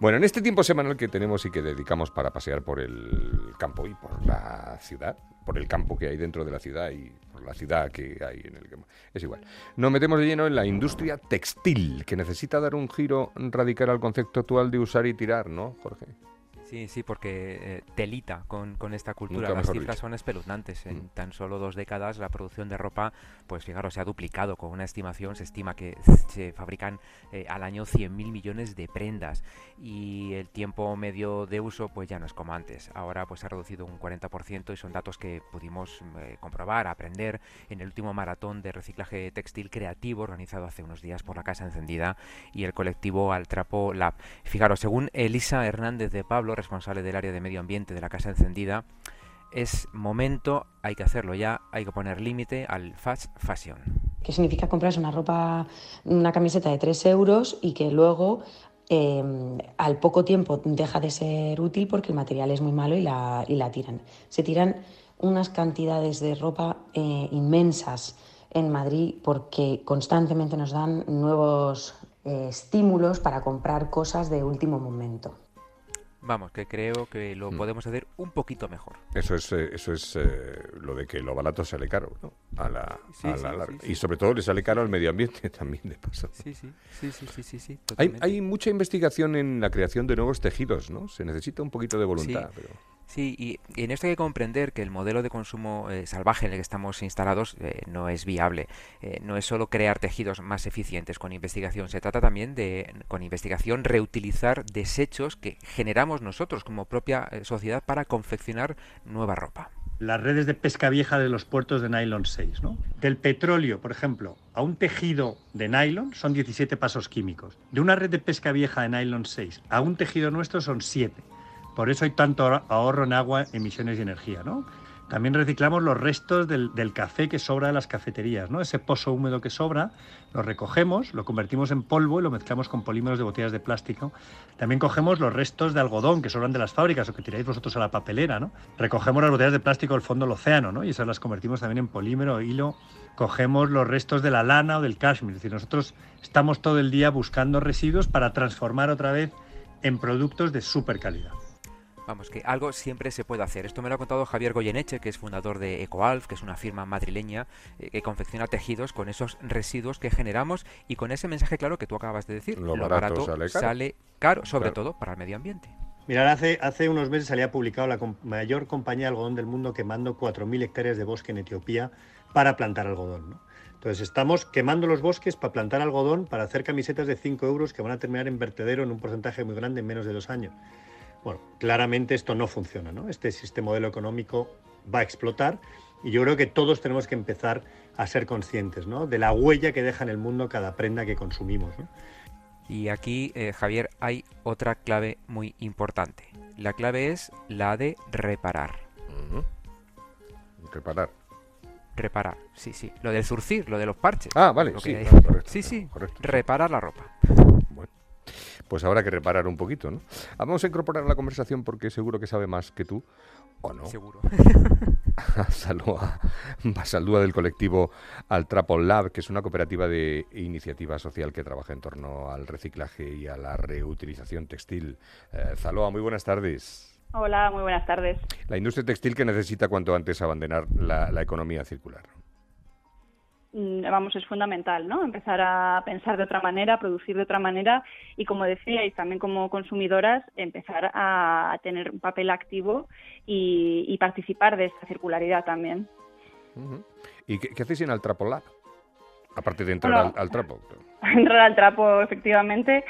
Bueno, en este tiempo semanal que tenemos y que dedicamos para pasear por el campo y por la ciudad, por el campo que hay dentro de la ciudad y por la ciudad que hay en el campo, es igual. Nos metemos de lleno en la industria textil, que necesita dar un giro radical al concepto actual de usar y tirar, ¿no, Jorge? Sí, sí, porque eh, telita con, con, esta cultura. Las cifras son espeluznantes. En mm. tan solo dos décadas la producción de ropa, pues fijaros, se ha duplicado. Con una estimación se estima que se fabrican eh, al año 100.000 millones de prendas y el tiempo medio de uso pues ya no es como antes. Ahora pues ha reducido un 40% y son datos que pudimos eh, comprobar, aprender en el último maratón de reciclaje textil creativo organizado hace unos días por la Casa Encendida y el colectivo Altrapo Lab. Fijaros, según Elisa Hernández de Pablo, responsable del área de medio ambiente de la Casa Encendida, es momento, hay que hacerlo ya, hay que poner límite al fast fashion. ¿Qué significa comprarse una ropa, una camiseta de 3 euros y que luego em, al poco tiempo deja de ser útil porque el material es muy malo y la, y la tiran? Se tiran unas cantidades de ropa eh, inmensas en Madrid porque constantemente nos dan nuevos eh, estímulos para comprar cosas de último momento. Vamos, que creo que lo mm. podemos hacer un poquito mejor. Eso es, eh, eso es eh, lo de que lo barato sale caro, ¿no? A la, y sobre todo le sale caro al medio ambiente también, de paso. Sí, sí, sí, sí, sí, sí, hay, hay, mucha investigación en la creación de nuevos tejidos, ¿no? Se necesita un poquito de voluntad, pero... Sí, y, en esto hay que comprender que el modelo de consumo eh, salvaje en el que estamos instalados eh, no es viable. Eh, no es solo crear tejidos más eficientes con investigación, se trata también de, con investigación, reutilizar desechos que generamos nosotros como propia sociedad para confeccionar nueva ropa. Las redes de pesca vieja de los puertos de nylon 6, ¿no? Del petróleo, por ejemplo, a un tejido de nylon son 17 pasos químicos. De una red de pesca vieja de nylon 6 a un tejido nuestro son 7. Por eso hay tanto ahorro en agua, emisiones y energía, ¿no? También reciclamos los restos del, café que sobra de las cafeterías, ¿no? Ese pozo húmedo que sobra, lo recogemos, lo convertimos en polvo y lo mezclamos con polímeros de botellas de plástico. También cogemos los restos de algodón que sobran de las fábricas o que tiráis vosotros a la papelera, ¿no? Recogemos las botellas de plástico del fondo del océano, ¿no? Y esas las convertimos también en polímero, hilo. Cogemos los restos de la lana o del cashmere. Es decir, nosotros estamos todo el día buscando residuos para transformar otra vez en productos de super calidad. Vamos, que algo siempre se puede hacer. Esto me lo ha contado Javier Goyeneche, que es fundador de EcoAlf, que es una firma madrileña eh, que confecciona tejidos con esos residuos que generamos y con ese mensaje claro que tú acabas de decir. Lo, barato, sale, caro. sobre todo para el medio ambiente. Mirad, hace, hace unos meses salía publicado la mayor compañía de algodón del mundo quemando 4.000 hectáreas de bosque en Etiopía para plantar algodón. Entonces estamos quemando los bosques para plantar algodón, para hacer camisetas de 5 euros que van a terminar en vertedero en un porcentaje muy grande en menos de dos años. Bueno, claramente esto no funciona, ¿no? Este, este modelo económico va a explotar y yo creo que todos tenemos que empezar a ser conscientes ¿no? de la huella que deja en el mundo cada prenda que consumimos. Y aquí, eh, Javier, hay otra clave muy importante. La clave es la de reparar. Reparar. Reparar, sí, sí. Lo del zurcir, lo de los parches. Ah, vale, sí. sí, sí. Reparar la ropa pues habrá que reparar un poquito, ¿no? Vamos a incorporar la conversación porque seguro que sabe más que tú, ¿o no? Seguro. Saluda, saluda del colectivo Altrapo Lab, que es una cooperativa de iniciativa social que trabaja en torno al reciclaje y a la reutilización textil. Eh, Zaloa, muy buenas tardes. Hola, muy buenas tardes. La industria textil que necesita cuanto antes abandonar la economía circular. Mm, vamos, es fundamental, ¿no? Empezar a pensar de otra manera, a producir de otra manera y, como decíais, también como consumidoras, empezar a tener un papel activo y, participar de esta circularidad también. ¿Y qué, hacéis en Altrapo Lab? Aparte de entrar al, trapo. Entrar al trapo, efectivamente.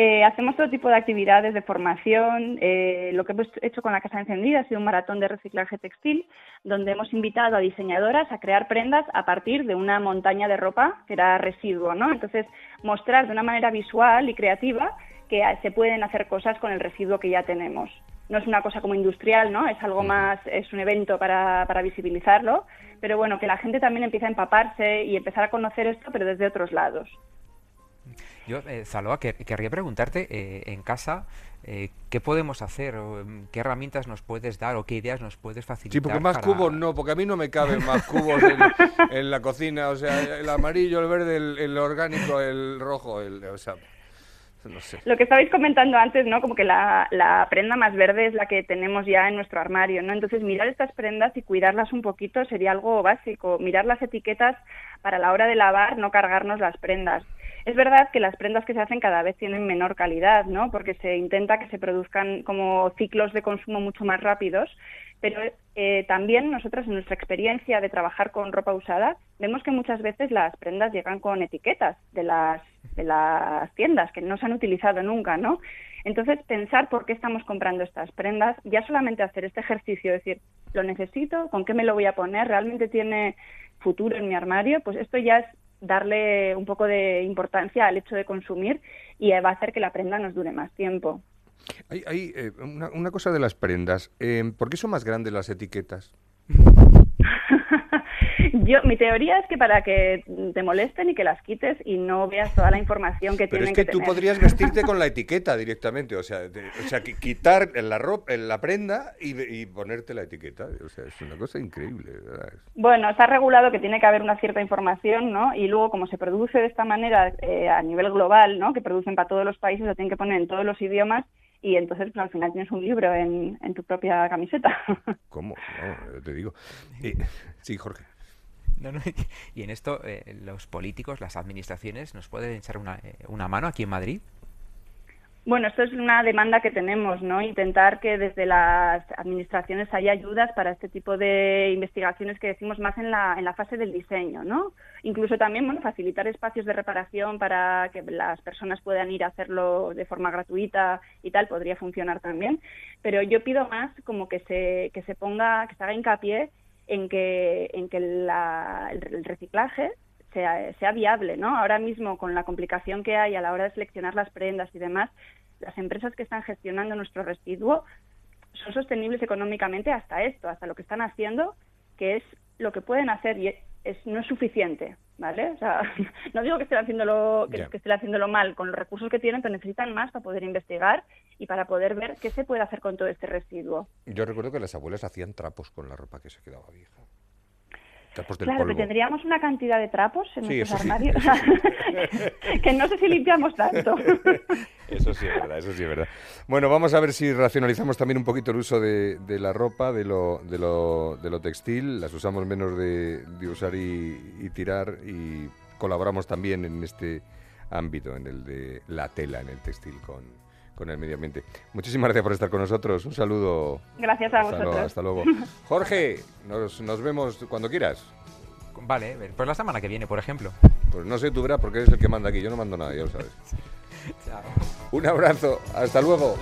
Eh, hacemos todo tipo de actividades de formación. Eh, lo que hemos hecho con la Casa Encendida ha sido un maratón de reciclaje textil, donde hemos invitado a diseñadoras a crear prendas a partir de una montaña de ropa que era residuo, ¿no? Entonces, mostrar de una manera visual y creativa que se pueden hacer cosas con el residuo que ya tenemos. No es una cosa como industrial, ¿no? Es algo más, es un evento para, para visibilizarlo, pero bueno, que la gente también empiece a empaparse y empezar a conocer esto, pero desde otros lados. Yo, eh, Zaloa, querría preguntarte eh, en casa eh, qué podemos hacer, o, mm, qué herramientas nos puedes dar o qué ideas nos puedes facilitar. Sí, porque más cubos no, porque a mí no me caben más cubos en, la cocina, o sea, el amarillo, el verde, el, orgánico, el rojo, el, o sea, Lo que estabais comentando antes, ¿no? Como que la, la, prenda más verde es la que tenemos ya en nuestro armario, ¿no? Entonces, mirar estas prendas y cuidarlas un poquito sería algo básico. Mirar las etiquetas para la hora de lavar, no cargarnos las prendas. Es verdad que las prendas que se hacen cada vez tienen menor calidad, ¿no? Porque se intenta que se produzcan como ciclos de consumo mucho más rápidos, pero eh, también nosotras en nuestra experiencia de trabajar con ropa usada vemos que muchas veces las prendas llegan con etiquetas de las, de las tiendas que no se han utilizado nunca, ¿no? Entonces, pensar por qué estamos comprando estas prendas, ya solamente hacer este ejercicio, decir, ¿lo necesito? ¿Con qué me lo voy a poner? ¿Realmente tiene futuro en mi armario? Pues esto ya es darle un poco de importancia al hecho de consumir y va a hacer que la prenda nos dure más tiempo. Hay, eh, una, cosa de las prendas. Eh, ¿Por qué son más grandes las etiquetas? Yo, mi teoría es que para que te molesten y que las quites y no veas toda la información que Pero tienen es que, tú podrías vestirte con la etiqueta directamente, o sea, o sea quitar la ropa, la prenda y, ponerte la etiqueta. O sea, es una cosa increíble. Bueno, está regulado que tiene que haber una cierta información, ¿no? Y luego, como se produce de esta manera eh, a nivel global, ¿no? Que producen para todos los países, lo tienen que poner en todos los idiomas y entonces pues, al final tienes un libro en, en tu propia camiseta. ¿Cómo? No, te digo. sí, Jorge. y en esto eh, los políticos, las administraciones, ¿nos pueden echar una, eh, una mano aquí en Madrid? Bueno, esto es una demanda que tenemos, ¿no? Intentar que desde las administraciones haya ayudas para este tipo de investigaciones que decimos más en la, en la fase del diseño, ¿no? Incluso también, bueno, facilitar espacios de reparación para que las personas puedan ir a hacerlo de forma gratuita y tal, podría funcionar también. Pero yo pido más como que se, que se ponga, que se haga hincapié en que, en que el reciclaje sea, sea viable, ¿no? Ahora mismo, con la complicación que hay a la hora de seleccionar las prendas y demás, las empresas que están gestionando nuestro residuo son sostenibles económicamente hasta esto, hasta lo que están haciendo, que es lo que pueden hacer y es, no es suficiente, ¿vale? O sea, no digo que estén haciéndolo que, que estén haciéndolo mal con los recursos que tienen, pero necesitan más para poder investigar y para poder ver qué se puede hacer con todo este residuo. Yo recuerdo que las abuelas hacían trapos con la ropa que se quedaba vieja claro, que tendríamos una cantidad de trapos en nuestros armarios. Que no sé si limpiamos tanto. eso sí es verdad, eso sí es verdad. Bueno, vamos a ver si racionalizamos también un poquito el uso de, la ropa, de lo, de, lo, de lo textil, las usamos menos de, usar y, tirar y colaboramos también en este ámbito, en el de la tela, en el textil con, con el medio ambiente. Muchísimas gracias por estar con nosotros. Un saludo. Gracias a vosotros. hasta luego. Jorge, nos, nos vemos cuando quieras. Vale, pues la semana que viene, por ejemplo. Pues no sé, tú verás porque eres el que manda aquí. Yo no mando nada, ya lo sabes. Chao. Un abrazo. Hasta luego.